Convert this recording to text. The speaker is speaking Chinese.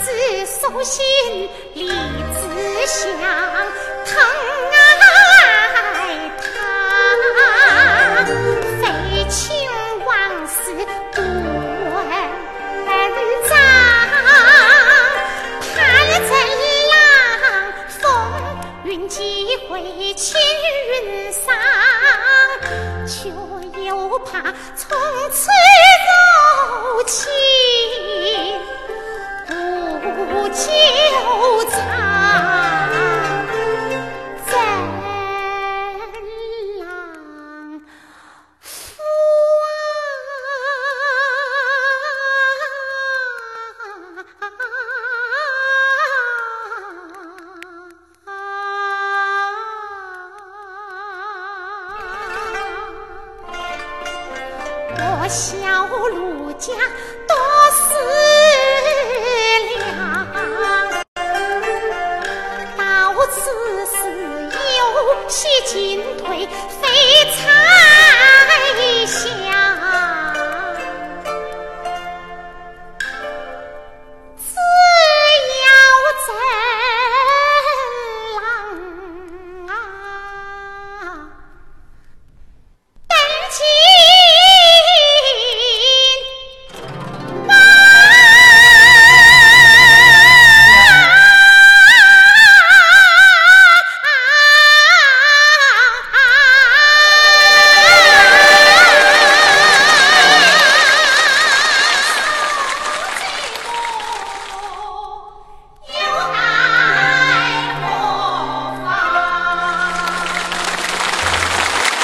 子舒心，李子祥，疼爱他，废寝忘食不问恩长，怕了贼郎，风云几回青云上，却又怕从此。我小奴家多思量，到此时有些进退。